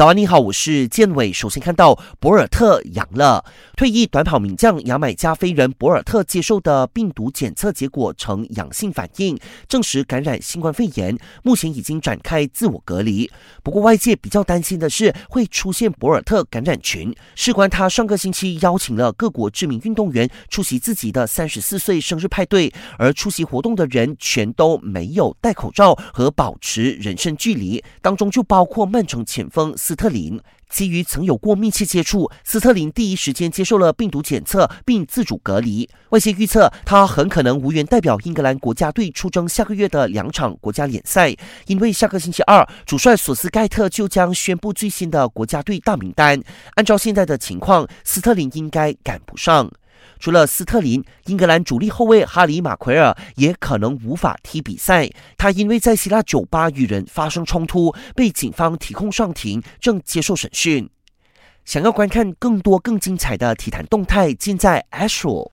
早安，你好，我是建伟。首先看到博尔特阳了，退役短跑名将牙买加飞人博尔特接受的病毒检测结果呈阳性反应，证实感染新冠肺炎，目前已经展开自我隔离。不过外界比较担心的是会出现博尔特感染群，事关他上个星期邀请了各国知名运动员出席自己的三十四岁生日派对，而出席活动的人全都没有戴口罩和保持人身距离，当中就包括曼城前锋。斯特林基于曾有过密切接触，斯特林第一时间接受了病毒检测，并自主隔离。外界预测他很可能无缘代表英格兰国家队出征下个月的两场国家联赛，因为下个星期二主帅索斯盖特就将宣布最新的国家队大名单。按照现在的情况，斯特林应该赶不上。除了斯特林，英格兰主力后卫哈里马奎尔也可能无法踢比赛。他因为在希腊酒吧与人发生冲突，被警方提控上庭，正接受审讯。想要观看更多更精彩的体坛动态，尽在 Astro。